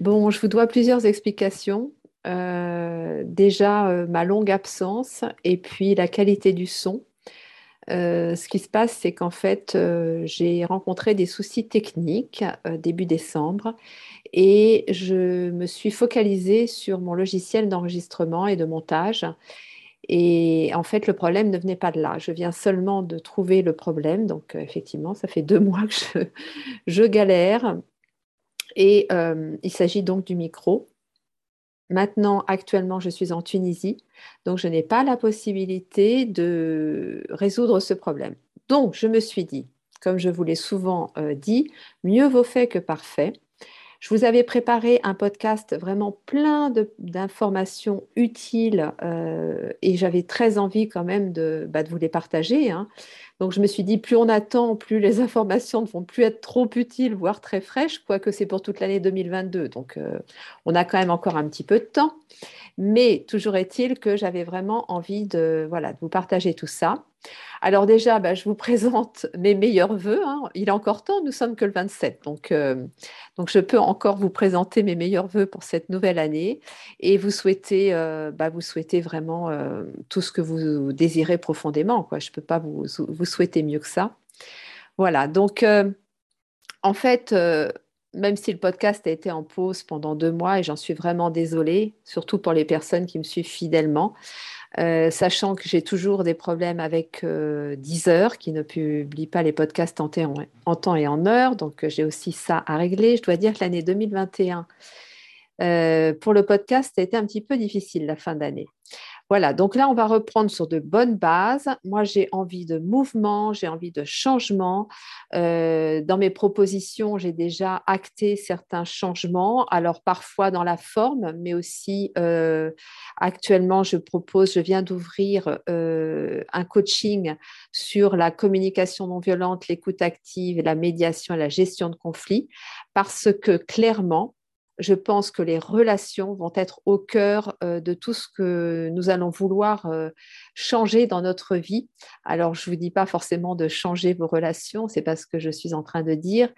Bon, je vous dois plusieurs explications. Euh, déjà, euh, ma longue absence et puis la qualité du son. Euh, ce qui se passe, c'est qu'en fait, j'ai rencontré des soucis techniques début décembre et je me suis focalisée sur mon logiciel d'enregistrement et de montage. Et en fait, le problème ne venait pas de là. Je viens seulement de trouver le problème. Donc, effectivement, ça fait deux mois que je, je galère. Et euh, il s'agit donc du micro. Maintenant, actuellement, je suis en Tunisie, donc je n'ai pas la possibilité de résoudre ce problème. Donc, je me suis dit, comme je vous l'ai souvent euh, dit, mieux vaut fait que parfait. Je vous avais préparé un podcast vraiment plein d'informations utiles euh, et j'avais très envie quand même de, bah, vous les partager. Hein. Donc je me suis dit, plus on attend, plus les informations ne vont plus être trop utiles, voire très fraîches, quoique c'est pour toute l'année 2022. Donc euh, on a quand même encore un petit peu de temps. Mais toujours est-il que j'avais vraiment envie de, voilà, de vous partager tout ça. Alors déjà, bah, je vous présente mes meilleurs voeux. Hein. Il est encore temps, nous sommes que le 27. Donc, euh, donc je peux encore vous présenter mes meilleurs voeux pour cette nouvelle année et vous souhaiter, euh, bah, vous souhaiter vraiment tout ce que vous désirez profondément. Quoi. Je ne peux pas vous, vous, souhaiter mieux que ça. Voilà, donc en fait, même si le podcast a été en pause pendant deux mois et j'en suis vraiment désolée, surtout pour les personnes qui me suivent fidèlement, euh, sachant que j'ai toujours des problèmes avec euh, Deezer qui ne publie pas les podcasts en, temps et en heure. Donc, euh, j'ai aussi ça à régler. Je dois dire que l'année 2021, pour le podcast, a été un petit peu difficile la fin d'année. Voilà, donc là, on va reprendre sur de bonnes bases. Moi, j'ai envie de mouvement, j'ai envie de changement. Euh, dans mes propositions, j'ai déjà acté certains changements, alors parfois dans la forme, mais aussi euh, actuellement, je propose, je viens d'ouvrir euh, un coaching sur la communication non violente, l'écoute active, la médiation et la gestion de conflits, parce que clairement, je pense que les relations vont être au cœur euh, de tout ce que nous allons vouloir euh, changer dans notre vie. Alors, je ne vous dis pas forcément de changer vos relations, c'est pas ce que je suis en train de dire,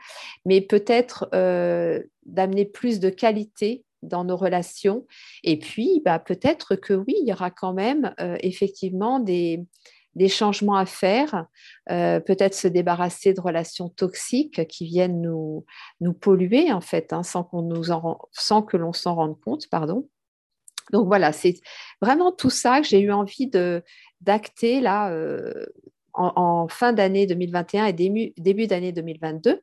mais peut-être euh, d'amener plus de qualité dans nos relations. Et puis, bah, peut-être que oui, il y aura quand même effectivement des, des changements à faire, euh, peut-être se débarrasser de relations toxiques qui viennent nous, nous polluer en fait, hein, sans, qu'on nous en, sans que l'on s'en rende compte, pardon. Donc voilà, c'est vraiment tout ça que j'ai eu envie de d'acter là euh, en, en, fin d'année 2021 et début, début d'année 2022.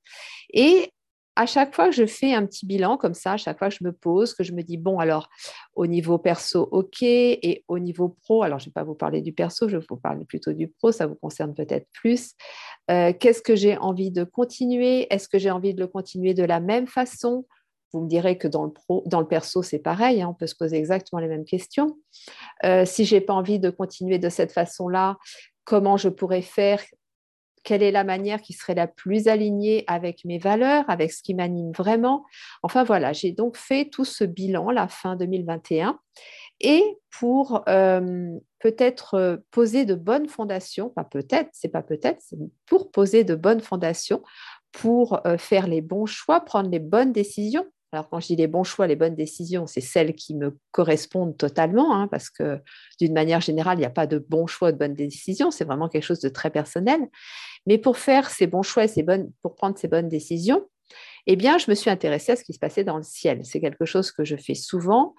Et à chaque fois que je fais un petit bilan comme ça, à chaque fois que je me pose, que je me dis, bon, alors au niveau perso, ok, et au niveau pro, alors je ne vais pas vous parler du perso, je vais vous parler plutôt du pro, ça vous concerne peut-être plus. Euh, qu'est-ce que j'ai envie de continuer? Est-ce que j'ai envie de le continuer de la même façon? Vous me direz que dans le, pro, dans le perso, c'est pareil, hein, on peut se poser exactement les mêmes questions. Euh, si je n'ai pas envie de continuer de cette façon-là, comment je pourrais faire quelle est la manière qui serait la plus alignée avec mes valeurs, avec ce qui m'anime vraiment. Enfin voilà, j'ai donc fait tout ce bilan la fin 2021 et pour euh, peut-être euh, poser de bonnes fondations, pas peut-être, c'est pas peut-être, c'est pour poser de bonnes fondations, pour euh, faire les bons choix, prendre les bonnes décisions alors, quand je dis les bons choix, les bonnes décisions, c'est celles qui me correspondent totalement, hein, parce que d'une manière générale, il n'y a pas de bons choix, de bonnes décisions, c'est vraiment quelque chose de très personnel. Mais pour faire ces bons choix, ces bonnes, pour prendre ces bonnes décisions, eh bien, je me suis intéressée à ce qui se passait dans le ciel. C'est quelque chose que je fais souvent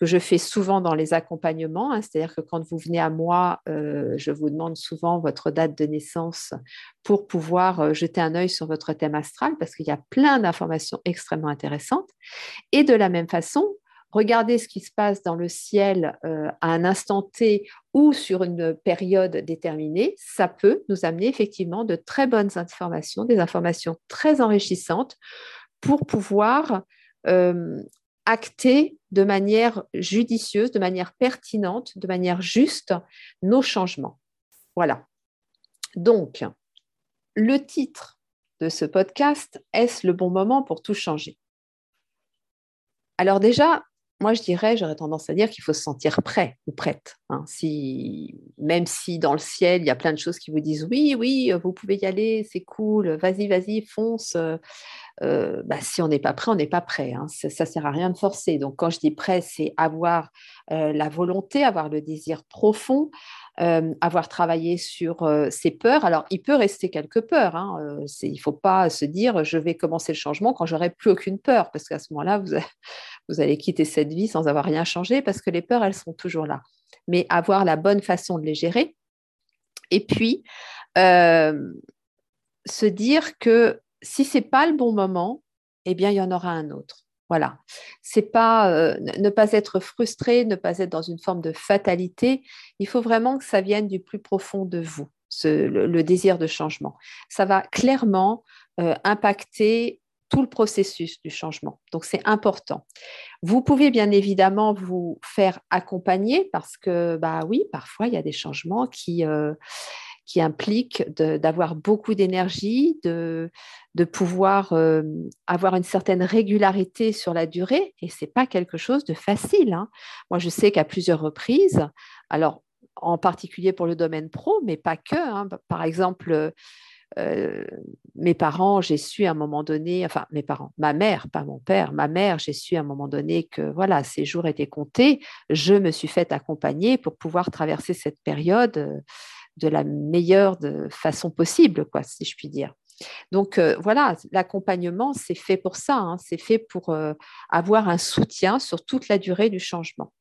que je fais souvent dans les accompagnements. Hein. C'est-à-dire que quand vous venez à moi, euh, je vous demande souvent votre date de naissance pour pouvoir euh, jeter un œil sur votre thème astral parce qu'il y a plein d'informations extrêmement intéressantes. Et de la même façon, regardez ce qui se passe dans le ciel euh, à un instant T ou sur une période déterminée, ça peut nous amener effectivement de très bonnes informations, des informations très enrichissantes pour pouvoir acter de manière judicieuse, de manière pertinente, de manière juste nos changements. Voilà. Donc, le titre de ce podcast, est-ce le bon moment pour tout changer? Alors déjà, moi, je dirais, j'aurais tendance à dire qu'il faut se sentir prêt ou prête. Hein. Si, même si dans le ciel, il y a plein de choses qui vous disent oui, oui, vous pouvez y aller, c'est cool, vas-y, vas-y, fonce. Euh, bah, si on n'est pas prêt, on n'est pas prêt. Hein. Ça ne sert à rien de forcer. Donc, quand je dis prêt, c'est avoir euh, la volonté, avoir le désir profond, euh, avoir travaillé sur ses peurs. Alors, il peut rester quelques peurs. Hein. il ne faut pas se dire je vais commencer le changement quand j'aurai plus aucune peur, parce qu'à ce moment-là, vous, vous allez quitter cette vie sans avoir rien changé, parce que les peurs, elles sont toujours là. Mais avoir la bonne façon de les gérer. Et puis, se dire que si c'est pas le bon moment, eh bien, il y en aura un autre. Voilà. C'est pas euh, ne pas être frustré, ne pas être dans une forme de fatalité. Il faut vraiment que ça vienne du plus profond de vous, le, désir de changement. Ça va clairement euh, impacter tout le processus du changement. Donc, c'est important. Vous pouvez bien évidemment vous faire accompagner parce que, bah oui, parfois, il y a des changements qui, euh, qui implique d'avoir beaucoup d'énergie, de, pouvoir euh, avoir une certaine régularité sur la durée. Et ce n'est pas quelque chose de facile. Hein. Moi, je sais qu'à plusieurs reprises, alors en particulier pour le domaine pro, mais pas que. Hein. Par exemple, euh, mes parents, j'ai su à un moment donné, enfin mes parents, ma mère, pas mon père, ma mère, j'ai su à un moment donné que voilà, ces jours étaient comptés. Je me suis fait accompagner pour pouvoir traverser cette période euh, de la meilleure façon possible, quoi, si je puis dire. Donc euh, voilà, l'accompagnement, c'est fait pour ça, hein. c'est fait pour euh, avoir un soutien sur toute la durée du changement.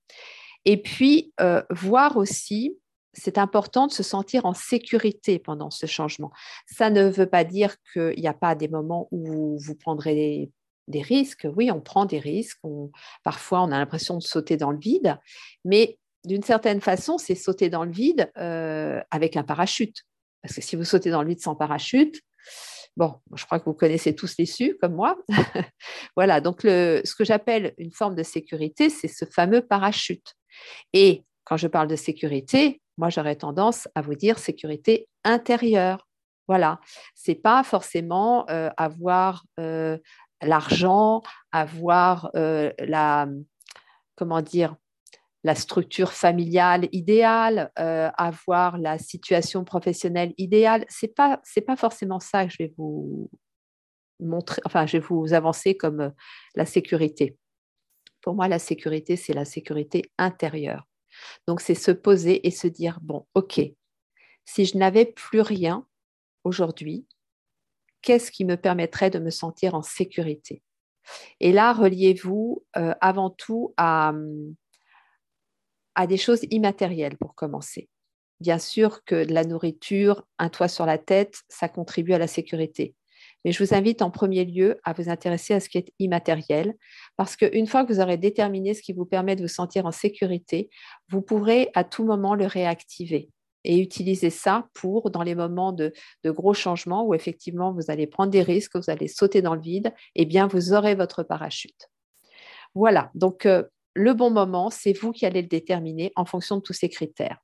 Et puis, euh, voir aussi, c'est important de se sentir en sécurité pendant ce changement. Ça ne veut pas dire qu'il n'y a pas des moments où vous prendrez des risques. Oui, on prend des risques. parfois, on a l'impression de sauter dans le vide, mais d'une certaine façon, c'est sauter dans le vide euh, avec un parachute. Parce que si vous sautez dans le vide sans parachute, bon, je crois que vous connaissez tous l'issue comme moi. voilà, donc ce que j'appelle une forme de sécurité, c'est ce fameux parachute. Et quand je parle de sécurité, moi j'aurais tendance à vous dire sécurité intérieure. Voilà, c'est pas forcément euh, avoir euh, l'argent, avoir la comment dire la structure familiale idéale, euh, avoir la situation professionnelle idéale. C'est pas pas forcément ça que je vais vous montrer. Enfin, je vais vous avancer comme euh, la sécurité. Pour moi, la sécurité, c'est la sécurité intérieure. Donc, c'est se poser et se dire bon, ok, si je n'avais plus rien aujourd'hui, qu'est-ce qui me permettrait de me sentir en sécurité? Et là, reliez-vous euh, avant tout à hum, à des choses immatérielles pour commencer. Bien sûr que la nourriture, un toit sur la tête, ça contribue à la sécurité. Mais je vous invite en premier lieu à vous intéresser à ce qui est immatériel, parce qu'une fois que vous aurez déterminé ce qui vous permet de vous sentir en sécurité, vous pourrez à tout moment le réactiver et utiliser ça pour, dans les moments de, gros changements où effectivement vous allez prendre des risques, vous allez sauter dans le vide, eh bien vous aurez votre parachute. Voilà, donc euh, le bon moment, c'est vous qui allez le déterminer en fonction de tous ces critères.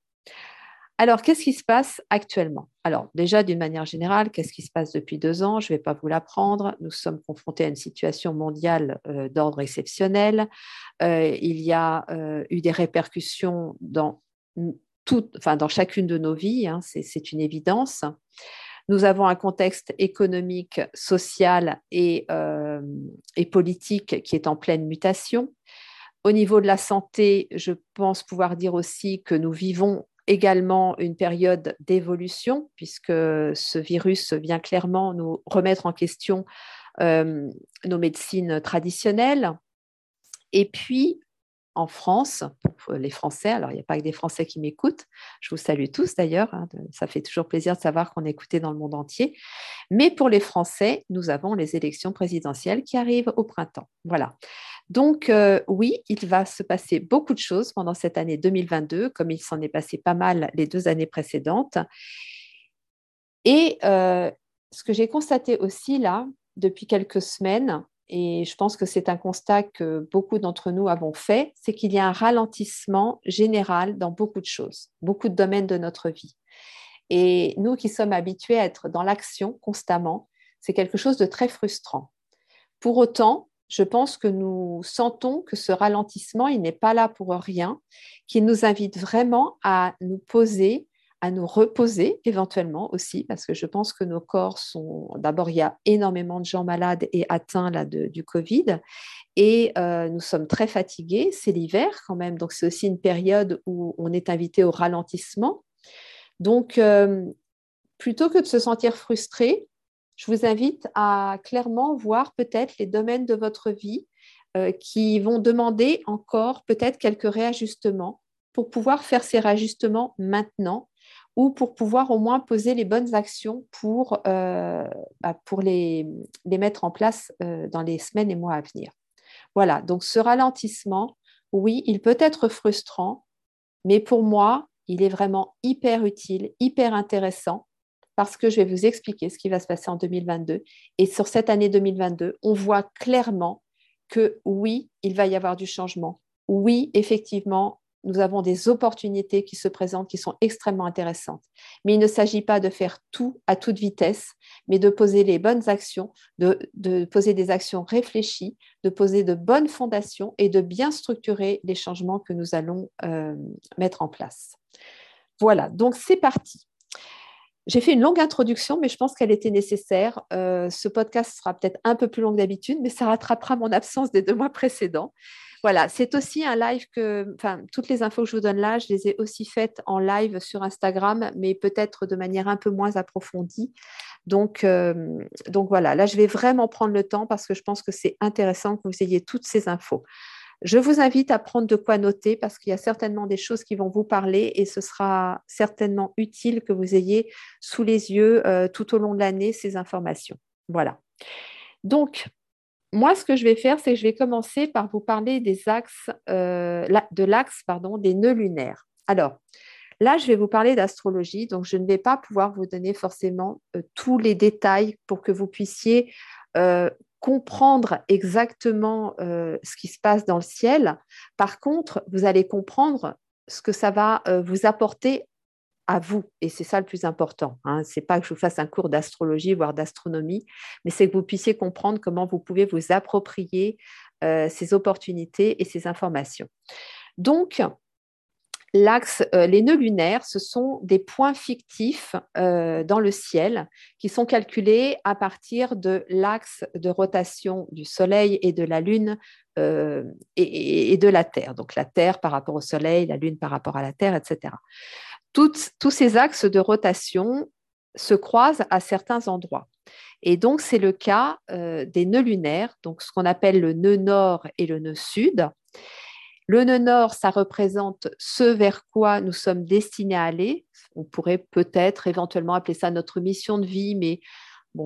Alors, qu'est-ce qui se passe actuellement? Alors, déjà, d'une manière générale, qu'est-ce qui se passe depuis deux ans? Je ne vais pas vous l'apprendre. Nous sommes confrontés à une situation mondiale euh, d'ordre exceptionnel. Euh, il y a euh, eu des répercussions dans, dans chacune de nos vies, hein, c'est une évidence. Nous avons un contexte économique, social et politique qui est en pleine mutation. Au niveau de la santé, je pense pouvoir dire aussi que nous vivons également une période d'évolution, puisque ce virus vient clairement nous remettre en question euh, nos médecines traditionnelles. Et puis, en France, pour les Français, alors il n'y a pas que des Français qui m'écoutent, je vous salue tous d'ailleurs, hein, ça fait toujours plaisir de savoir qu'on est écouté dans le monde entier, mais pour les Français, nous avons les élections présidentielles qui arrivent au printemps. Voilà. Donc euh, oui, il va se passer beaucoup de choses pendant cette année 2022, comme il s'en est passé pas mal les deux années précédentes. Et euh, ce que j'ai constaté aussi là, depuis quelques semaines, et je pense que c'est un constat que beaucoup d'entre nous avons fait, c'est qu'il y a un ralentissement général dans beaucoup de choses, beaucoup de domaines de notre vie. Et nous qui sommes habitués à être dans l'action constamment, c'est quelque chose de très frustrant. Pour autant, je pense que nous sentons que ce ralentissement, il n'est pas là pour rien, qu'il nous invite vraiment à nous poser, à nous reposer éventuellement aussi, parce que je pense que nos corps sont... D'abord, il y a énormément de gens malades et atteints là, du Covid, et euh, nous sommes très fatigués, c'est l'hiver quand même, donc c'est aussi une période où on est invité au ralentissement. Donc, euh, plutôt que de se sentir frustré, je vous invite à clairement voir peut-être les domaines de votre vie euh, qui vont demander encore peut-être quelques réajustements pour pouvoir faire ces réajustements maintenant ou pour pouvoir au moins poser les bonnes actions pour, euh, bah, pour les, les, mettre en place euh, dans les semaines et mois à venir. Voilà, donc ce ralentissement, oui, il peut être frustrant, mais pour moi, il est vraiment hyper utile, hyper intéressant parce que je vais vous expliquer ce qui va se passer en 2022. Et sur cette année 2022, on voit clairement que oui, il va y avoir du changement. Oui, effectivement, nous avons des opportunités qui se présentent qui sont extrêmement intéressantes. Mais il ne s'agit pas de faire tout à toute vitesse, mais de poser les bonnes actions, de, poser des actions réfléchies, de poser de bonnes fondations et de bien structurer les changements que nous allons euh, mettre en place. Voilà, donc c'est parti. J'ai fait une longue introduction, mais je pense qu'elle était nécessaire. Euh, ce podcast sera peut-être un peu plus long que d'habitude, mais ça rattrapera mon absence des deux mois précédents. Voilà, c'est aussi un live que, enfin, toutes les infos que je vous donne là, je les ai aussi faites en live sur Instagram, mais peut-être de manière un peu moins approfondie. Donc, euh, donc voilà, là, je vais vraiment prendre le temps parce que je pense que c'est intéressant que vous ayez toutes ces infos. Je vous invite à prendre de quoi noter parce qu'il y a certainement des choses qui vont vous parler et ce sera certainement utile que vous ayez sous les yeux euh, tout au long de l'année ces informations. Voilà. Donc, moi, ce que je vais faire, c'est que je vais commencer par vous parler des axes, euh, de l'axe pardon, des nœuds lunaires. Alors, là, je vais vous parler d'astrologie, donc je ne vais pas pouvoir vous donner forcément euh, tous les détails pour que vous puissiez comprendre exactement euh, ce qui se passe dans le ciel. Par contre, vous allez comprendre ce que ça va euh, vous apporter à vous. Et c'est ça le plus important. Hein. Ce n'est pas que je vous fasse un cours d'astrologie, voire d'astronomie, mais c'est que vous puissiez comprendre comment vous pouvez vous approprier euh, ces opportunités et ces informations. Donc, L'axe, euh, les nœuds lunaires, ce sont des points fictifs euh, dans le ciel qui sont calculés à partir de l'axe de rotation du Soleil et de la Lune et, de la Terre. Donc la Terre par rapport au Soleil, la Lune par rapport à la Terre, etc. tous ces axes de rotation se croisent à certains endroits. Et donc, c'est le cas des nœuds lunaires, donc ce qu'on appelle le nœud nord et le nœud sud. Le nœud nord, ça représente ce vers quoi nous sommes destinés à aller. On pourrait peut-être éventuellement appeler ça notre mission de vie, mais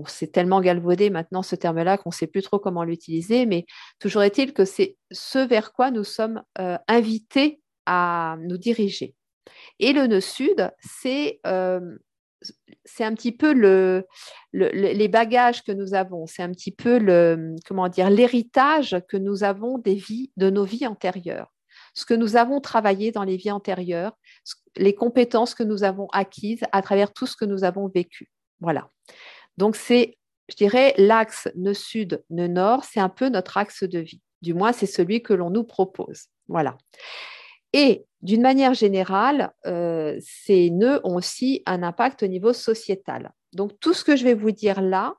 c'est tellement galvaudé maintenant ce terme-là qu'on ne sait plus trop comment l'utiliser. Mais toujours est-il que c'est ce vers quoi nous sommes euh, invités à nous diriger. Et le nœud sud, c'est euh, un petit peu le, les bagages que nous avons, c'est un petit peu le, comment dire, l'héritage que nous avons des vies, de nos vies antérieures. Ce que nous avons travaillé dans les vies antérieures, les compétences que nous avons acquises à travers tout ce que nous avons vécu. Voilà. Donc, c'est, je dirais, l'axe nœud sud, nœud nord, c'est un peu notre axe de vie. Du moins, c'est celui que l'on nous propose. Voilà. Et d'une manière générale, euh, ces nœuds ont aussi un impact au niveau sociétal. Donc tout ce que je vais vous dire là,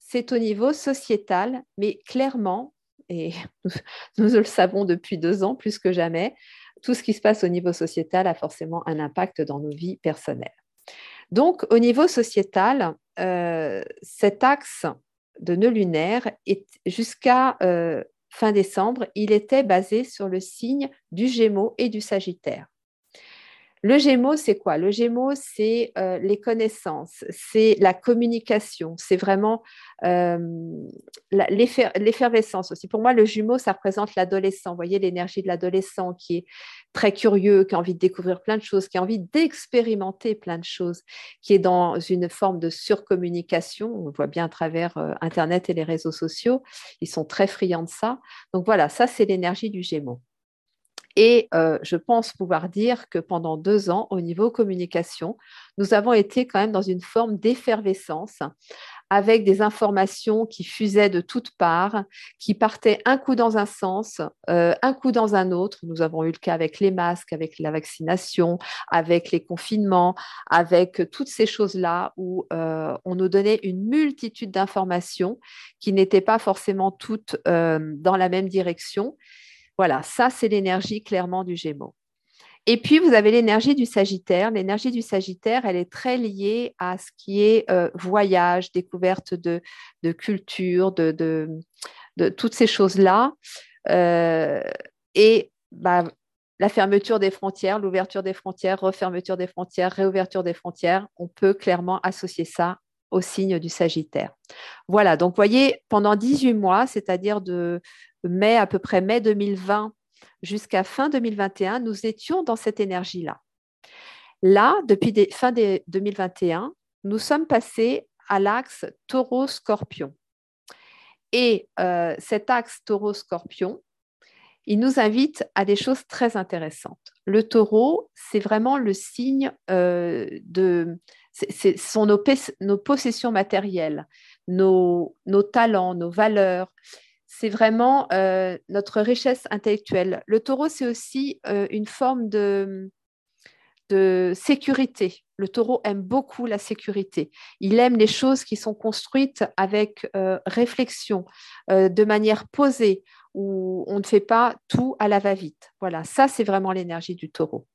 c'est au niveau sociétal, mais clairement, et nous, le savons depuis deux ans plus que jamais, tout ce qui se passe au niveau sociétal a forcément un impact dans nos vies personnelles. Donc au niveau sociétal, euh, cet axe de nœud lunaire est jusqu'à euh, fin décembre, il était basé sur le signe du Gémeaux et du Sagittaire. Le Gémeaux, c'est quoi? Le Gémeaux, c'est euh, les connaissances, c'est la communication, c'est vraiment euh, l'effervescence aussi. Pour moi, le jumeau, ça représente l'adolescent. Vous voyez l'énergie de l'adolescent qui est très curieux, qui a envie de découvrir plein de choses, qui a envie d'expérimenter plein de choses, qui est dans une forme de surcommunication. On le voit bien à travers euh, Internet et les réseaux sociaux. Ils sont très friands de ça. Donc voilà, ça, c'est l'énergie du Gémeaux. Et euh, je pense pouvoir dire que pendant deux ans, au niveau communication, nous avons été quand même dans une forme d'effervescence avec des informations qui fusaient de toutes parts, qui partaient un coup dans un sens, euh, un coup dans un autre. Nous avons eu le cas avec les masques, avec la vaccination, avec les confinements, avec toutes ces choses-là où euh, on nous donnait une multitude d'informations qui n'étaient pas forcément toutes dans la même direction voilà, ça, c'est l'énergie clairement du Gémeaux. Et puis, vous avez l'énergie du Sagittaire. L'énergie du Sagittaire, elle est très liée à ce qui est euh, voyage, découverte de, culture, de, toutes ces choses-là. Euh, et bah, la fermeture des frontières, l'ouverture des frontières, refermeture des frontières, réouverture des frontières, on peut clairement associer ça au signe du Sagittaire. Voilà, donc voyez, pendant 18 mois, c'est-à-dire de mai, à peu près mai 2020 jusqu'à fin 2021, nous étions dans cette énergie-là. Là, depuis fin 2021, nous sommes passés à l'axe taureau-scorpion. Et euh, cet axe taureau-scorpion, il nous invite à des choses très intéressantes. Le taureau, c'est vraiment le signe euh, de... Ce sont nos, nos, possessions matérielles, nos, nos talents, nos valeurs c'est vraiment euh, notre richesse intellectuelle. Le taureau, c'est aussi euh, une forme de, sécurité. Le taureau aime beaucoup la sécurité. Il aime les choses qui sont construites avec euh, réflexion, de manière posée, où on ne fait pas tout à la va-vite. Voilà, ça, c'est vraiment l'énergie du taureau.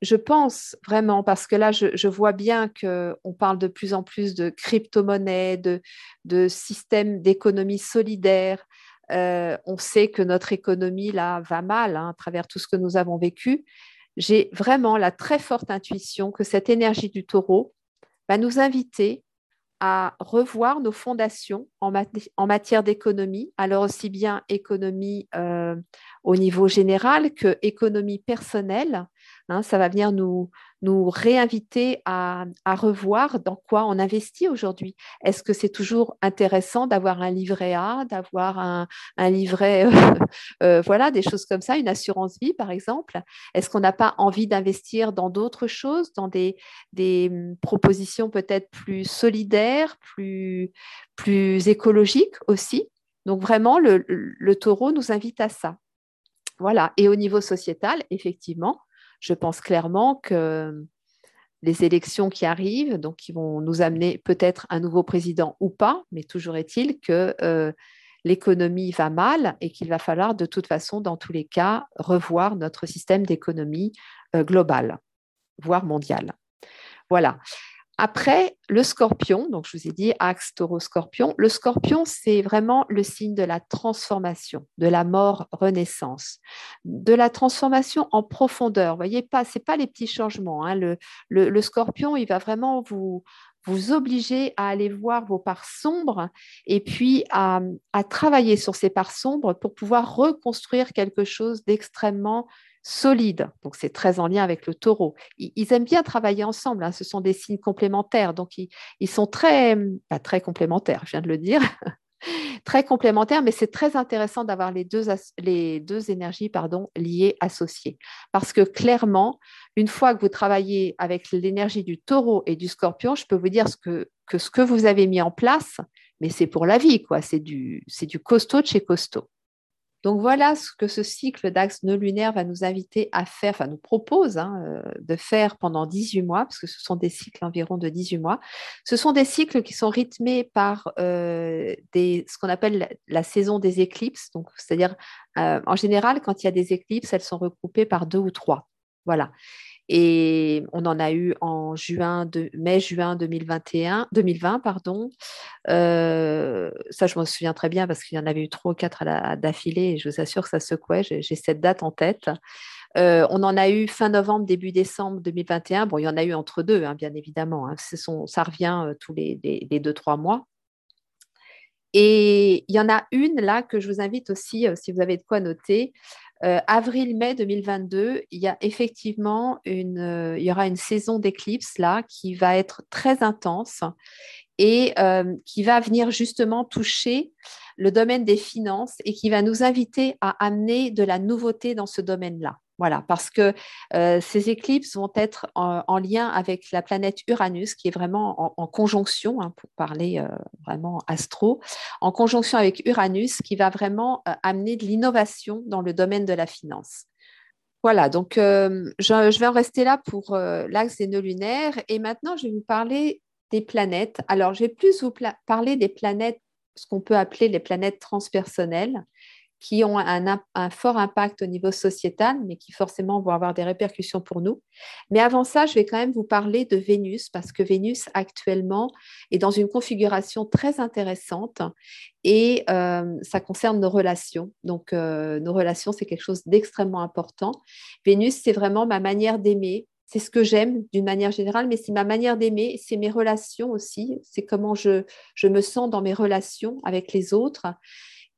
Je pense vraiment, parce que là, je, vois bien qu'on parle de plus en plus de crypto-monnaies, de, de systèmes d'économie solidaire. Euh, on sait que notre économie, là, va mal hein, à travers tout ce que nous avons vécu. J'ai vraiment la très forte intuition que cette énergie du taureau va nous inviter à revoir nos fondations en, matière d'économie, alors aussi bien économie euh, au niveau général que économie personnelle, Hein, ça va venir nous, réinviter à, revoir dans quoi on investit aujourd'hui. Est-ce que c'est toujours intéressant d'avoir un livret A, d'avoir un, livret, euh, euh, voilà, des choses comme ça, une assurance vie par exemple? Est-ce qu'on n'a pas envie d'investir dans d'autres choses, dans des, hum, propositions peut-être plus solidaires, plus, écologiques aussi? Donc vraiment, le taureau nous invite à ça. Voilà. Et au niveau sociétal, effectivement, je pense clairement que les élections qui arrivent, donc qui vont nous amener peut-être un nouveau président ou pas, mais toujours est-il que euh, l'économie va mal et qu'il va falloir de toute façon, dans tous les cas, revoir notre système d'économie euh, global, voire mondial. Voilà. Après, le scorpion, donc je vous ai dit axe taureau-scorpion, le scorpion, c'est vraiment le signe de la transformation, de la mort-renaissance, de la transformation en profondeur. Vous voyez, pas, ce pas les petits changements. Hein. Le, scorpion, il va vraiment vous, obliger à aller voir vos parts sombres et puis à travailler sur ces parts sombres pour pouvoir reconstruire quelque chose d'extrêmement solide. Donc, c'est très en lien avec le taureau. Ils, aiment bien travailler ensemble. Hein. Ce sont des signes complémentaires. Donc, ils, sont très, pas très complémentaires, je viens de le dire. très complémentaires, mais c'est très intéressant d'avoir les deux, les deux énergies pardon, liées, associées. Parce que clairement, une fois que vous travaillez avec l'énergie du taureau et du scorpion, je peux vous dire ce que, que ce que vous avez mis en place, mais c'est pour la vie, quoi. C'est du, du costaud de chez costaud. Donc voilà ce que ce cycle d'axe nœud lunaire va nous inviter à faire, enfin nous propose hein, euh, de faire pendant 18 mois, parce que ce sont des cycles environ de 18 mois. Ce sont des cycles qui sont rythmés par euh, ce qu'on appelle la, saison des éclipses. C'est-à-dire, euh, en général, quand il y a des éclipses, elles sont regroupées par deux ou trois. Voilà. Et on en a eu en juin de, mai-juin 2021, 2020. Pardon. Euh, ça, je me souviens très bien parce qu'il y en avait eu trois ou quatre d'affilée je vous assure que ça secouait. J'ai cette date en tête. Euh, on en a eu fin novembre, début décembre 2021. Bon, il y en a eu entre deux, hein, bien évidemment. Hein. ça revient euh, tous les, deux, trois mois. Et il y en a une là que je vous invite aussi, si vous avez de quoi noter. Avril-mai 2022, il y a effectivement une, il y aura une saison d'éclipse là qui va être très intense et qui va venir justement toucher le domaine des finances et qui va nous inviter à amener de la nouveauté dans ce domaine-là. Voilà, parce que ces éclipses vont être en, lien avec la planète Uranus, qui est vraiment en, conjonction, hein, pour parler vraiment astro, en conjonction avec Uranus, qui va vraiment amener de l'innovation dans le domaine de la finance. Voilà, donc je, vais en rester là pour l'axe des nœuds lunaires. Et maintenant, je vais vous parler des planètes. Alors, je vais plus vous parler des planètes ce qu'on peut appeler les planètes transpersonnelles, qui ont un, fort impact au niveau sociétal, mais qui forcément vont avoir des répercussions pour nous. Mais avant ça, je vais quand même vous parler de Vénus, parce que Vénus actuellement est dans une configuration très intéressante et euh, ça concerne nos relations. Donc, euh, nos relations, c'est quelque chose d'extrêmement important. Vénus, c'est vraiment ma manière d'aimer, c'est ce que j'aime d'une manière générale, mais c'est ma manière d'aimer, c'est mes relations aussi, c'est comment je, me sens dans mes relations avec les autres.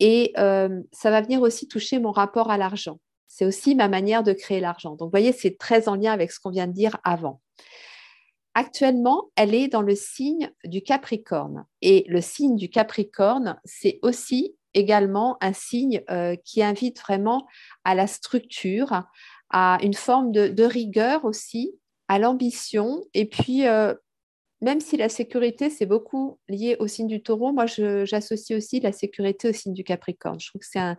Et euh, ça va venir aussi toucher mon rapport à l'argent. C'est aussi ma manière de créer l'argent. Donc, vous voyez, c'est très en lien avec ce qu'on vient de dire avant. Actuellement, elle est dans le signe du Capricorne. Et le signe du Capricorne, c'est aussi également un signe euh, qui invite vraiment à la structure, à une forme de, rigueur aussi, à l'ambition. Et puis, euh, même si la sécurité, c'est beaucoup lié au signe du taureau, moi, j'associe aussi la sécurité au signe du capricorne. Je trouve que c'est un,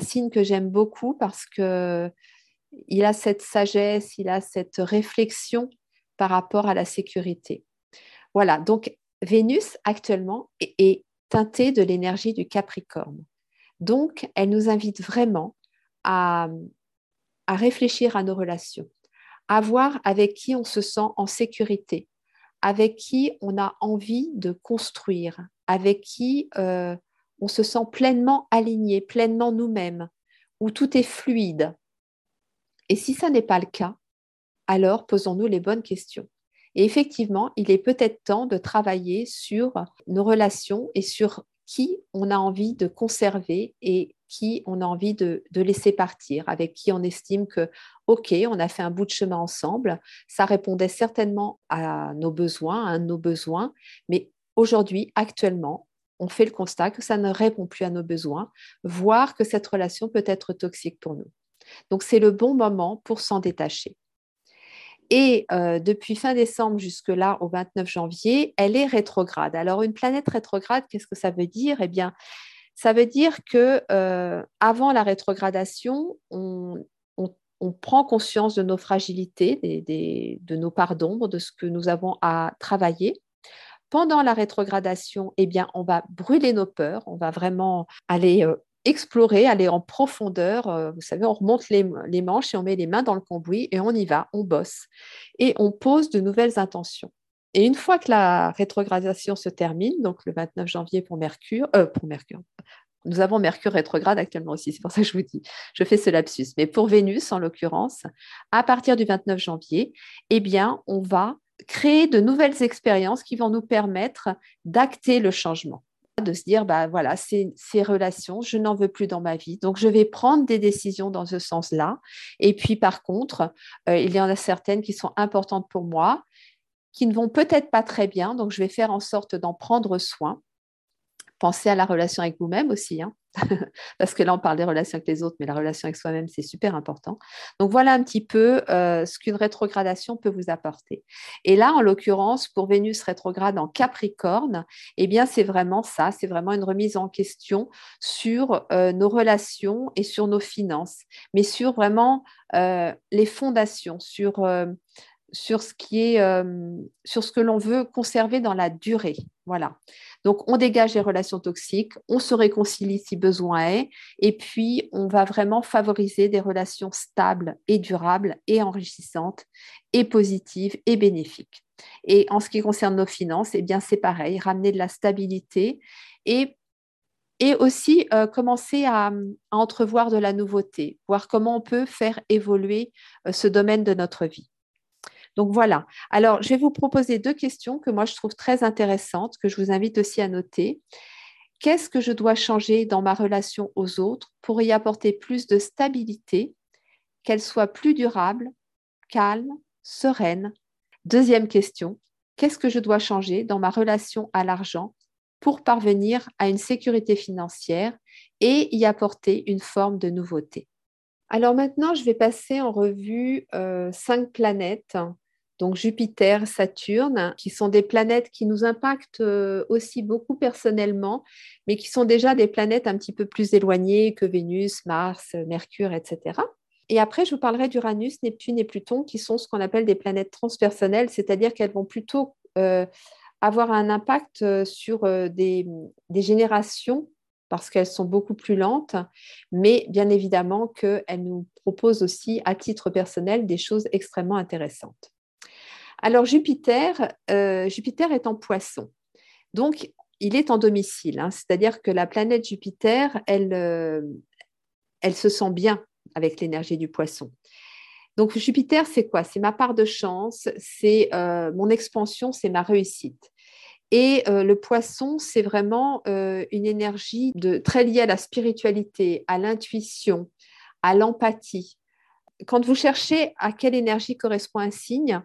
signe que j'aime beaucoup parce que il a cette sagesse, il a cette réflexion par rapport à la sécurité. Voilà, donc Vénus actuellement est, teintée de l'énergie du Capricorne. Donc, elle nous invite vraiment à réfléchir à nos relations, à voir avec qui on se sent en sécurité, avec qui on a envie de construire, avec qui euh, on se sent pleinement aligné, pleinement nous-mêmes, où tout est fluide. Et si ça n'est pas le cas, alors posons-nous les bonnes questions. Et effectivement, il est peut-être temps de travailler sur nos relations et sur qui on a envie de conserver et qui on a envie de, laisser partir, avec qui on estime que, OK, on a fait un bout de chemin ensemble, ça répondait certainement à nos besoins, à nos besoins, mais aujourd'hui, actuellement, on fait le constat que ça ne répond plus à nos besoins, voire que cette relation peut être toxique pour nous. Donc, c'est le bon moment pour s'en détacher. Et euh, depuis fin décembre jusque-là, au 29 janvier, elle est rétrograde. Alors, une planète rétrograde, qu'est-ce que ça veut dire? Eh bien, ça veut dire que euh, avant la rétrogradation, on, prend conscience de nos fragilités, de nos parts d'ombre, de ce que nous avons à travailler. Pendant la rétrogradation, eh bien, on va brûler nos peurs, on va vraiment aller euh, explorer, aller en profondeur. Euh, vous savez, on remonte les, les, manches et on met les mains dans le cambouis et on y va, on bosse. Et on pose de nouvelles intentions. Et une fois que la rétrogradation se termine, donc le 29 janvier pour Mercure, euh, pour Mercure, nous avons Mercure rétrograde actuellement aussi, c'est pour ça que je vous dis, je fais ce lapsus. Mais pour Vénus, en l'occurrence, à partir du 29 janvier, eh bien, on va créer de nouvelles expériences qui vont nous permettre d'acter le changement de se dire, bah voilà, ces, ces relations, je n'en veux plus dans ma vie. Donc, je vais prendre des décisions dans ce sens-là. Et puis, par contre, euh, il y en a certaines qui sont importantes pour moi qui ne vont peut-être pas très bien, donc je vais faire en sorte d'en prendre soin. Pensez à la relation avec vous-même aussi, hein. parce que là, on parle des relations avec les autres, mais la relation avec soi-même, c'est super important. Donc voilà un petit peu euh, ce qu'une rétrogradation peut vous apporter. Et là, en l'occurrence, pour Vénus rétrograde en Capricorne, eh bien, c'est vraiment ça, c'est vraiment une remise en question sur euh, nos relations et sur nos finances, mais sur vraiment euh, les fondations, sur sur ce qui est euh, sur ce que l'on veut conserver dans la durée. Voilà. Donc on dégage les relations toxiques, on se réconcilie si besoin est, et puis on va vraiment favoriser des relations stables et durables et enrichissantes et positives et bénéfiques. Et en ce qui concerne nos finances, eh bien c'est pareil, ramener de la stabilité et aussi euh, commencer à, entrevoir de la nouveauté, voir comment on peut faire évoluer euh, ce domaine de notre vie. Donc voilà. Alors, je vais vous proposer deux questions que moi je trouve très intéressantes, que je vous invite aussi à noter. Qu'est-ce que je dois changer dans ma relation aux autres pour y apporter plus de stabilité, qu'elle soit plus durable, calme, sereine? Deuxième question, qu'est-ce que je dois changer dans ma relation à l'argent pour parvenir à une sécurité financière et y apporter une forme de nouveauté? Alors maintenant, je vais passer en revue euh, cinq planètes, donc Jupiter, Saturne, qui sont des planètes qui nous impactent euh, aussi beaucoup personnellement, mais qui sont déjà des planètes un petit peu plus éloignées que Vénus, Mars, Mercure, etc. Et après, je vous parlerai d'Uranus, Neptune et Pluton, qui sont ce qu'on appelle des planètes transpersonnelles, c'est-à-dire qu'elles vont plutôt euh, avoir un impact euh, sur des, générations parce qu'elles sont beaucoup plus lentes, mais bien évidemment qu'elles nous proposent aussi à titre personnel des choses extrêmement intéressantes. Alors Jupiter, euh, Jupiter est en poisson. Donc, il est en domicile, hein. c'est-à-dire que la planète Jupiter, elle, elle se sent bien avec l'énergie du poisson. Donc Jupiter, c'est quoi? C'est ma part de chance, c'est euh, mon expansion, c'est ma réussite. Et euh, le poisson, c'est vraiment euh, une énergie très liée à la spiritualité, à l'intuition, à l'empathie. Quand vous cherchez à quelle énergie correspond un signe,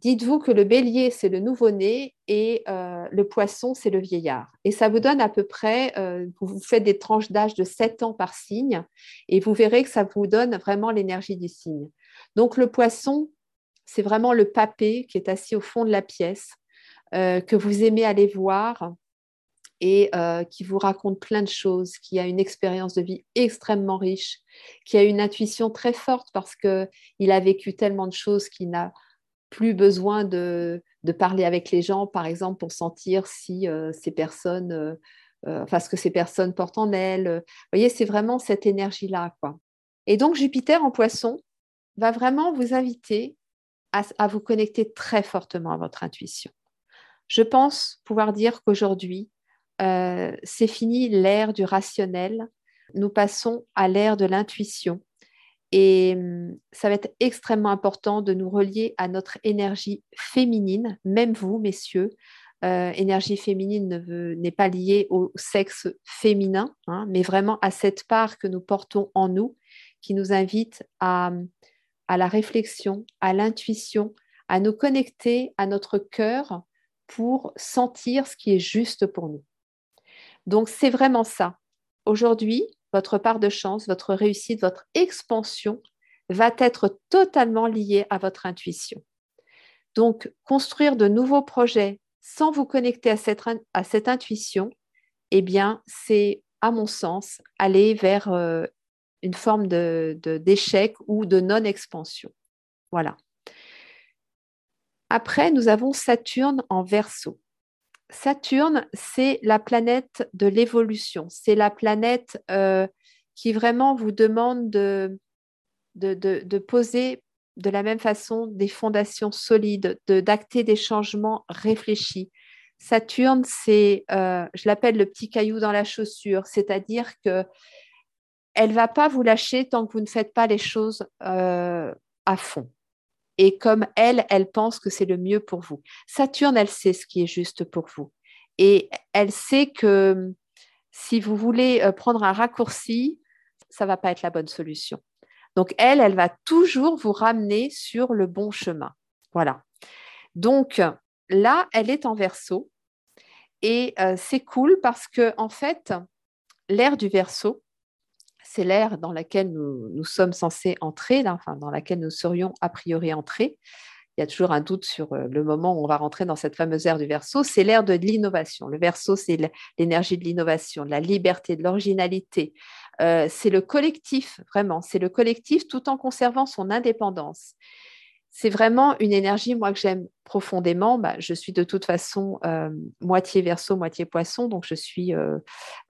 dites-vous que le bélier, c'est le nouveau-né et le poisson, c'est le vieillard. Et ça vous donne à peu près, vous faites des tranches d'âge de 7 ans par signe et vous verrez que ça vous donne vraiment l'énergie du signe. Donc le poisson, c'est vraiment le papé qui est assis au fond de la pièce euh, que vous aimez aller voir et euh, qui vous raconte plein de choses, qui a une expérience de vie extrêmement riche, qui a une intuition très forte parce qu'il a vécu tellement de choses qu'il n'a plus besoin de, parler avec les gens, par exemple, pour sentir si euh, ces personnes, enfin ce que ces personnes portent en elles. Vous voyez, c'est vraiment cette énergie-là. Et donc, Jupiter en poisson va vraiment vous inviter à vous connecter très fortement à votre intuition. Je pense pouvoir dire qu'aujourd'hui, euh, c'est fini l'ère du rationnel. Nous passons à l'ère de l'intuition. Et hum, ça va être extrêmement important de nous relier à notre énergie féminine, même vous, messieurs. Euh, énergie féminine n'est pas liée au sexe féminin, hein, mais vraiment à cette part que nous portons en nous, qui nous invite à la réflexion, à l'intuition, à nous connecter à notre cœur pour sentir ce qui est juste pour nous. Donc, c'est vraiment ça. Aujourd'hui, votre part de chance, votre réussite, votre expansion va être totalement liée à votre intuition. Donc, construire de nouveaux projets sans vous connecter à cette, intuition, eh bien, c'est, à mon sens, aller vers euh, une forme d'échec ou de non-expansion. Voilà. Après, nous avons Saturne en verso. Saturne, c'est la planète de l'évolution. C'est la planète euh, qui vraiment vous demande de, poser de la même façon des fondations solides, d'acter des changements réfléchis. Saturne, c'est, euh, je l'appelle le petit caillou dans la chaussure, c'est-à-dire que elle va pas vous lâcher tant que vous ne faites pas les choses euh, à fond et comme elle, elle pense que c'est le mieux pour vous. Saturne, elle sait ce qui est juste pour vous. Et elle sait que si vous voulez euh, prendre un raccourci, ça ne va pas être la bonne solution. Donc, elle, elle va toujours vous ramener sur le bon chemin. Voilà. Donc, là, elle est en verso. Et euh, c'est cool parce que, en fait, l'air du verso, c'est l'ère dans laquelle nous, sommes censés entrer, dans laquelle nous serions a priori entrés. Il y a toujours un doute sur euh, le moment où on va rentrer dans cette fameuse ère du verso. C'est l'ère de l'innovation. Le verso, c'est l'énergie de l'innovation, de la liberté, de l'originalité. Euh, c'est le collectif, vraiment. C'est le collectif tout en conservant son indépendance c'est vraiment une énergie, moi, que j'aime profondément. Bah, je suis de toute façon euh, moitié verso, moitié poisson, donc je suis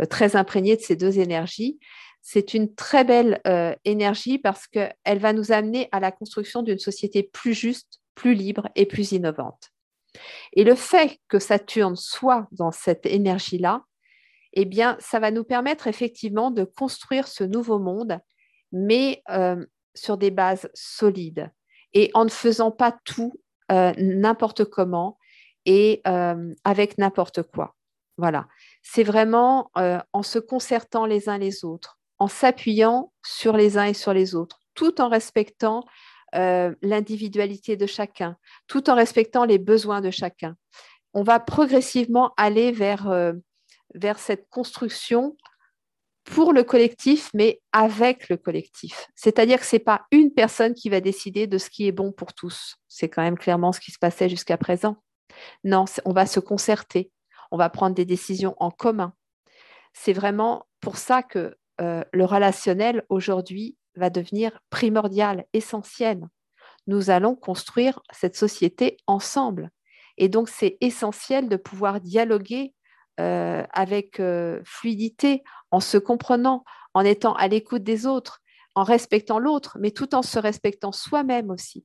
très imprégnée de ces deux énergies c'est une très belle euh, énergie parce qu'elle va nous amener à la construction d'une société plus juste, plus libre et plus innovante. Et le fait que Saturne soit dans cette énergie-là, eh bien, ça va nous permettre effectivement de construire ce nouveau monde, mais euh, sur des bases solides et en ne faisant pas tout euh, n'importe comment et avec n'importe quoi. Voilà. C'est vraiment en se concertant les uns les autres, en s'appuyant sur les uns et sur les autres, tout en respectant l'individualité de chacun, tout en respectant les besoins de chacun. On va progressivement aller vers vers cette construction pour le collectif, mais avec le collectif. C'est-à-dire que ce n'est pas une personne qui va décider de ce qui est bon pour tous. C'est quand même clairement ce qui se passait jusqu'à présent. Non, on va se concerter, on va prendre des décisions en commun. C'est vraiment pour ça que euh, le relationnel aujourd'hui va devenir primordial, essentiel. Nous allons construire cette société ensemble. Et donc, c'est essentiel de pouvoir dialoguer euh, avec euh, fluidité, en se comprenant, en étant à l'écoute des autres, en respectant l'autre, mais tout en se respectant soi-même aussi.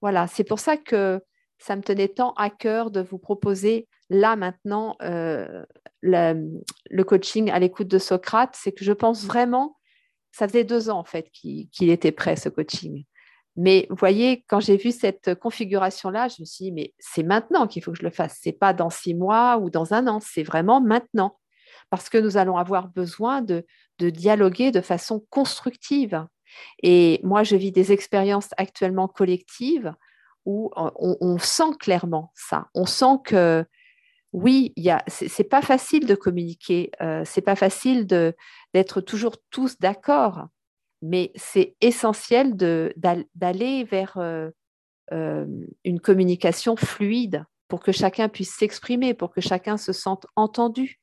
Voilà, c'est pour ça que ça me tenait tant à cœur de vous proposer là maintenant euh, le, coaching à l'écoute de Socrate. C'est que je pense vraiment, ça faisait deux ans en fait qu'il était prêt ce coaching. Mais vous voyez, quand j'ai vu cette configuration-là, je me suis dit, mais c'est maintenant qu'il faut que je le fasse. Ce n'est pas dans six mois ou dans un an, c'est vraiment maintenant. Parce que nous allons avoir besoin de, dialoguer de façon constructive. Et moi, je vis des expériences actuellement collectives où on, sent clairement ça. On sent que oui, ce n'est pas facile de communiquer, euh, c'est pas facile d'être toujours tous d'accord mais c'est essentiel d'aller vers euh, euh, une communication fluide pour que chacun puisse s'exprimer, pour que chacun se sente entendu.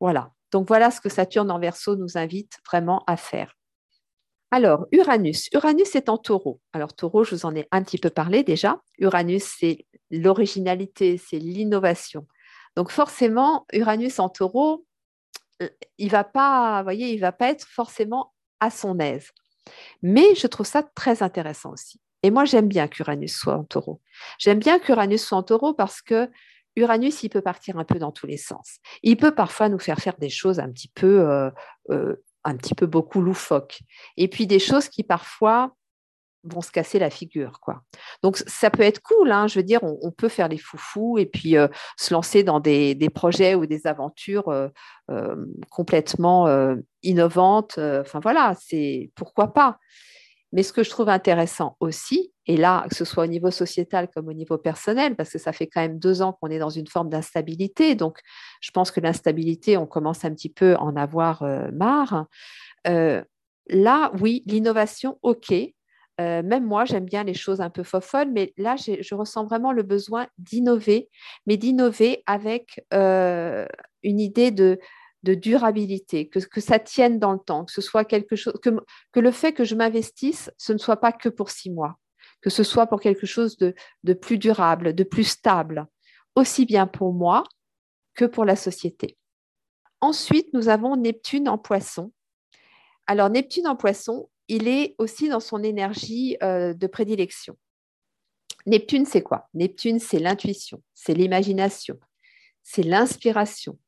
Voilà. Donc voilà ce que Saturne en verso nous invite vraiment à faire. Alors, Uranus. Uranus est en taureau. Alors, taureau, je vous en ai un petit peu parlé déjà. Uranus, c'est l'originalité, c'est l'innovation. Donc, forcément, Uranus en taureau, euh, il va pas, voyez, il va pas être forcément à son aise. Mais je trouve ça très intéressant aussi. Et moi, j'aime bien qu'Uranus soit en taureau. J'aime bien qu'Uranus soit en taureau parce que Uranus, il peut partir un peu dans tous les sens. Il peut parfois nous faire faire des choses un petit peu, euh, euh, un petit peu beaucoup loufoques. Et puis des choses qui parfois vont se casser la figure. quoi. Donc ça peut être cool, hein, je veux dire, on, peut faire les foufous et puis euh, se lancer dans des, projets ou des aventures euh, euh, complètement innovantes. Enfin voilà, c'est pourquoi pas. Mais ce que je trouve intéressant aussi, et là, que ce soit au niveau sociétal comme au niveau personnel, parce que ça fait quand même deux ans qu'on est dans une forme d'instabilité, donc je pense que l'instabilité, on commence un petit peu à en avoir marre. là, oui, l'innovation, ok, euh, même moi, j'aime bien les choses un peu folles, mais là, je ressens vraiment le besoin d'innover, mais d'innover avec euh, une idée de, durabilité, que, que, ça tienne dans le temps, que ce soit quelque chose, que, le fait que je m'investisse, ce ne soit pas que pour six mois, que ce soit pour quelque chose de, de plus durable, de plus stable, aussi bien pour moi que pour la société. Ensuite, nous avons Neptune en poisson. Alors, Neptune en poisson, il est aussi dans son énergie euh, de prédilection. Neptune, c'est quoi? Neptune, c'est l'intuition, c'est l'imagination, c'est l'inspiration,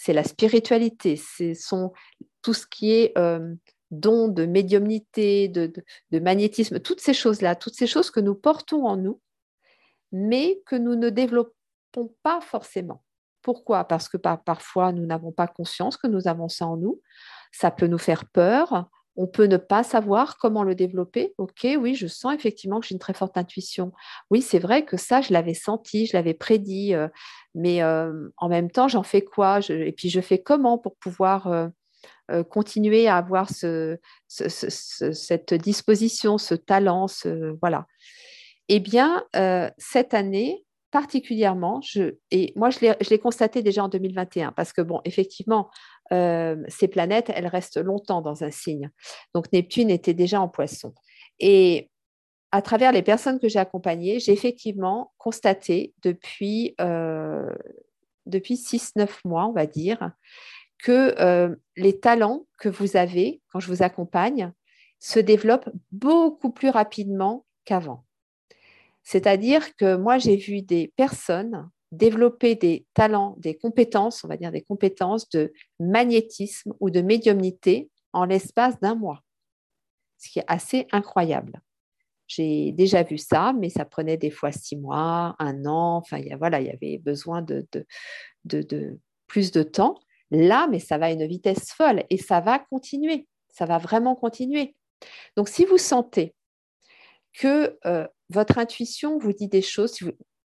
c'est la spiritualité, c'est tout ce qui est euh, don de médiumnité, de, magnétisme, toutes ces choses-là, toutes ces choses que nous portons en nous, mais que nous ne développons pas forcément. Pourquoi? Parce que parfois, nous n'avons pas conscience que nous avons ça en nous. Ça peut nous faire peur, on peut ne pas savoir comment le développer. Ok, oui, je sens effectivement que j'ai une très forte intuition. Oui, c'est vrai que ça, je l'avais senti, je l'avais prédit, euh, mais euh, en même temps, j'en fais quoi? Et puis, je fais comment pour pouvoir euh, continuer à avoir cette disposition, ce talent, voilà. Eh bien, cette année, particulièrement, et moi je l'ai constaté déjà en 2021, parce que, bon, effectivement, euh, ces planètes, elles restent longtemps dans un signe. Donc Neptune était déjà en poisson. Et à travers les personnes que j'ai accompagnées, j'ai effectivement constaté depuis, euh, depuis 6-9 mois, on va dire, que euh, les talents que vous avez quand je vous accompagne se développent beaucoup plus rapidement qu'avant. C'est-à-dire que moi, j'ai vu des personnes développer des talents, des compétences, on va dire des compétences de magnétisme ou de médiumnité en l'espace d'un mois, ce qui est assez incroyable. J'ai déjà vu ça, mais ça prenait des fois six mois, un an, enfin il y avait besoin de, plus de temps. Là, mais ça va à une vitesse folle et ça va continuer, ça va vraiment continuer. Donc si vous sentez que euh, votre intuition vous dit des choses,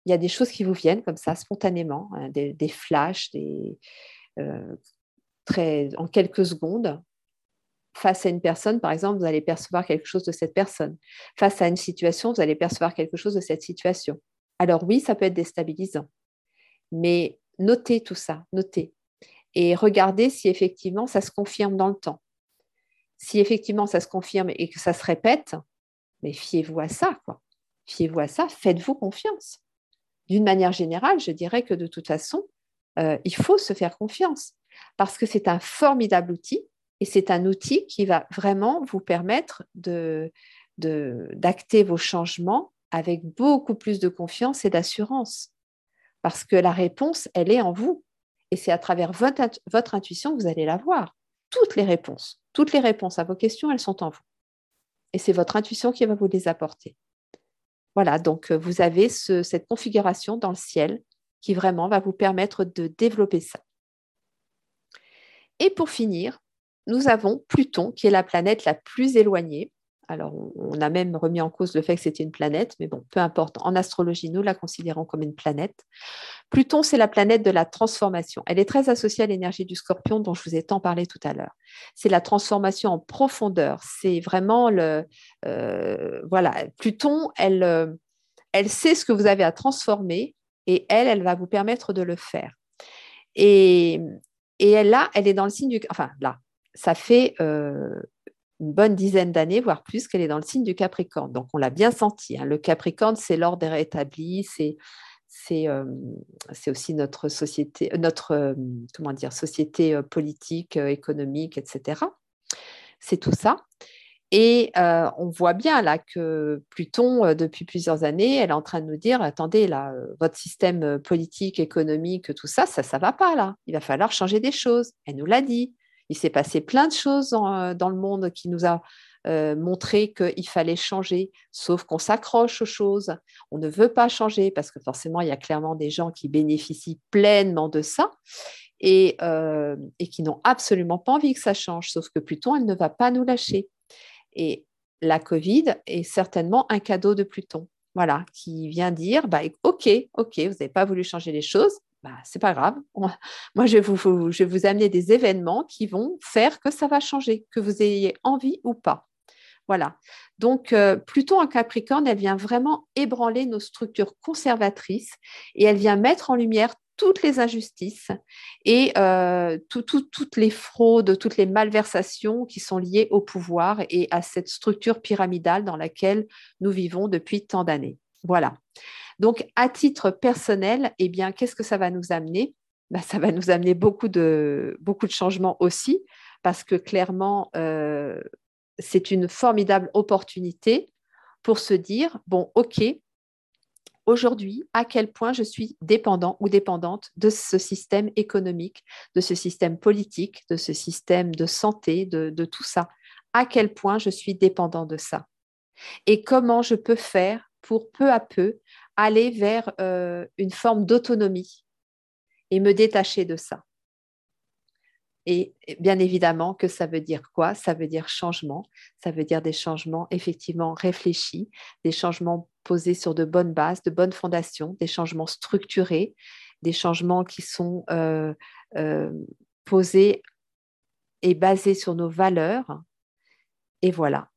il y a des choses qui vous viennent comme ça spontanément, hein, des, flashs, des, euh, très, en quelques secondes. Face à une personne, par exemple, vous allez percevoir quelque chose de cette personne. Face à une situation, vous allez percevoir quelque chose de cette situation. Alors oui, ça peut être déstabilisant, mais notez tout ça, notez. Et regardez si effectivement ça se confirme dans le temps. Si effectivement ça se confirme et que ça se répète, mais fiez-vous à ça, quoi. Fiez-vous à ça, faites-vous confiance. D'une manière générale, je dirais que de toute façon, euh, il faut se faire confiance parce que c'est un formidable outil et c'est un outil qui va vraiment vous permettre d'acter vos changements avec beaucoup plus de confiance et d'assurance. Parce que la réponse, elle est en vous. Et c'est à travers votre intuition que vous allez la voir. Toutes les réponses, toutes les réponses à vos questions, elles sont en vous et c'est votre intuition qui va vous les apporter. Voilà, donc euh, vous avez cette configuration dans le ciel qui vraiment va vous permettre de développer ça. Et pour finir, nous avons Pluton, qui est la planète la plus éloignée alors, on a même remis en cause le fait que c'était une planète, mais bon, peu importe. En astrologie, nous la considérons comme une planète. Pluton, c'est la planète de la transformation. Elle est très associée à l'énergie du scorpion dont je vous ai tant parlé tout à l'heure. C'est la transformation en profondeur. C'est vraiment le... Euh, voilà, Pluton, elle, euh, elle sait ce que vous avez à transformer et elle, elle va vous permettre de le faire. Et, et là, elle est dans le signe du... Enfin, là, ça fait... Euh, une bonne dizaine d'années, voire plus, qu'elle est dans le signe du Capricorne. Donc, on l'a bien senti. Hein. Le Capricorne, c'est l'ordre rétabli, c'est c'est euh, aussi notre société, euh, notre euh, comment dire, société politique, économique, etc. C'est tout ça. Et on voit bien là que Pluton, depuis plusieurs années, elle est en train de nous dire attendez, là, votre système politique, économique, tout ça, ça ne va pas là. Il va falloir changer des choses. Elle nous l'a dit. Il s'est passé plein de choses euh, dans, le monde qui nous a euh, montré qu'il fallait changer, sauf qu'on s'accroche aux choses. On ne veut pas changer parce que forcément, il y a clairement des gens qui bénéficient pleinement de ça et, euh, et qui n'ont absolument pas envie que ça change, sauf que Pluton, elle ne va pas nous lâcher. Et la Covid est certainement un cadeau de Pluton. Voilà, qui vient dire, bah, ok, ok, vous n'avez pas voulu changer les choses, bah, c'est pas grave. Moi, je vais, vous, amener des événements qui vont faire que ça va changer, que vous ayez envie ou pas. Voilà. Donc, euh, Pluton en Capricorne, elle vient vraiment ébranler nos structures conservatrices et elle vient mettre en lumière toutes les injustices et euh, toutes les fraudes, toutes les malversations qui sont liées au pouvoir et à cette structure pyramidale dans laquelle nous vivons depuis tant d'années. Voilà. Donc, à titre personnel, eh bien, qu'est-ce que ça va nous amener? Bah, Ça va nous amener beaucoup de, beaucoup de changements aussi, parce que clairement, euh, c'est une formidable opportunité pour se dire, bon, OK, aujourd'hui, à quel point je suis dépendant ou dépendante de ce système économique, de ce système politique, de ce système de santé, de, de tout ça? À quel point je suis dépendant de ça? Et comment je peux faire pour peu à peu aller vers euh, une forme d'autonomie et me détacher de ça. Et bien évidemment que ça veut dire quoi? Ça veut dire changement, ça veut dire des changements effectivement réfléchis, des changements posés sur de bonnes bases, de bonnes fondations, des changements structurés, des changements qui sont euh, euh, posés et basés sur nos valeurs. Et voilà,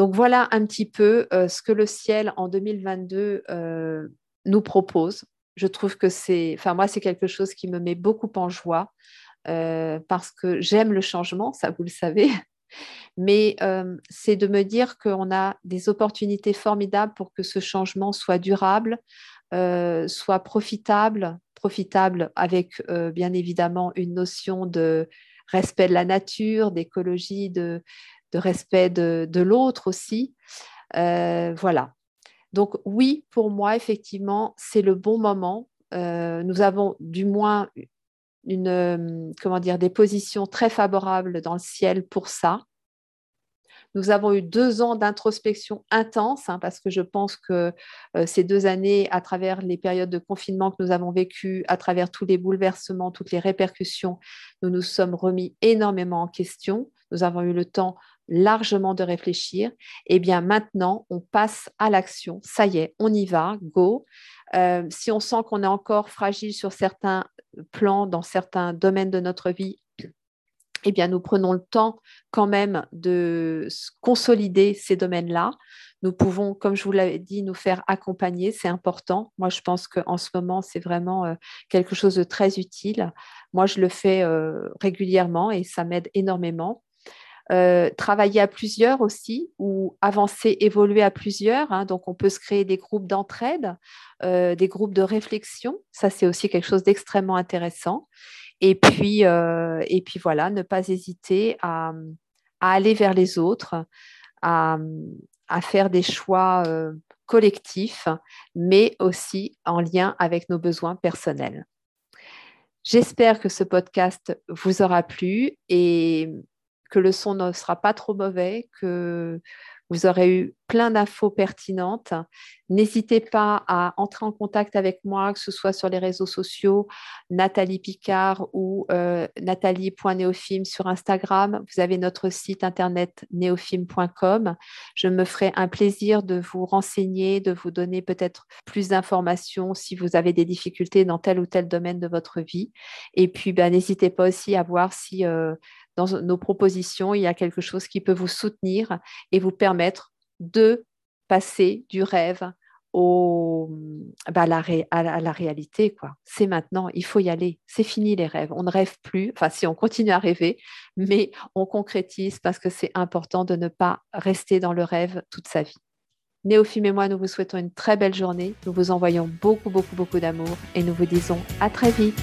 donc voilà un petit peu euh, ce que le ciel en 2022 euh, nous propose. Je trouve que c'est, enfin moi, c'est quelque chose qui me met beaucoup en joie euh, parce que j'aime le changement, ça vous le savez. Mais c'est de me dire qu'on a des opportunités formidables pour que ce changement soit durable, soit profitable, profitable avec bien évidemment une notion de respect de la nature, d'écologie, de, de respect de, l'autre aussi. Euh, voilà. Donc oui, pour moi, effectivement, c'est le bon moment nous avons du moins une, comment dire, des positions très favorables dans le ciel pour ça. Nous avons eu deux ans d'introspection intense, hein, parce que je pense que euh, ces deux années, à travers les périodes de confinement que nous avons vécues, à travers tous les bouleversements, toutes les répercussions, nous nous sommes remis énormément en question. Nous avons eu le temps largement de réfléchir. Eh bien maintenant, on passe à l'action. Ça y est, on y va, go. Euh, si on sent qu'on est encore fragile sur certains plans, dans certains domaines de notre vie, eh bien, nous prenons le temps quand même de consolider ces domaines-là. Nous pouvons, comme je vous l'avais dit, nous faire accompagner, c'est important. Moi, je pense qu'en ce moment, c'est vraiment euh, quelque chose de très utile. Moi, je le fais euh, régulièrement et ça m'aide énormément. Euh, travailler à plusieurs aussi, ou avancer, évoluer à plusieurs. Hein. donc, on peut se créer des groupes d'entraide, des groupes de réflexion. Ça, c'est aussi quelque chose d'extrêmement intéressant. Et puis, euh, et puis voilà, ne pas hésiter à, aller vers les autres, à, faire des choix euh, collectifs, mais aussi en lien avec nos besoins personnels. J'espère que ce podcast vous aura plu et que le son ne sera pas trop mauvais, que vous aurez eu plein d'infos pertinentes. N'hésitez pas à entrer en contact avec moi, que ce soit sur les réseaux sociaux, Nathalie Picard ou euh, nathalie.neofilm sur Instagram. Vous avez notre site internet neofilm.com. Je me ferai un plaisir de vous renseigner, de vous donner peut-être plus d'informations si vous avez des difficultés dans tel ou tel domaine de votre vie. Et puis, ben, n'hésitez pas aussi à voir si euh, dans nos propositions, il y a quelque chose qui peut vous soutenir et vous permettre de passer du rêve au, bah, à, la réalité. C'est maintenant, il faut y aller. C'est fini les rêves. On ne rêve plus. Enfin, si on continue à rêver, mais on concrétise parce que c'est important de ne pas rester dans le rêve toute sa vie. Néophime et moi, nous vous souhaitons une très belle journée. Nous vous envoyons beaucoup, beaucoup, beaucoup d'amour et nous vous disons à très vite.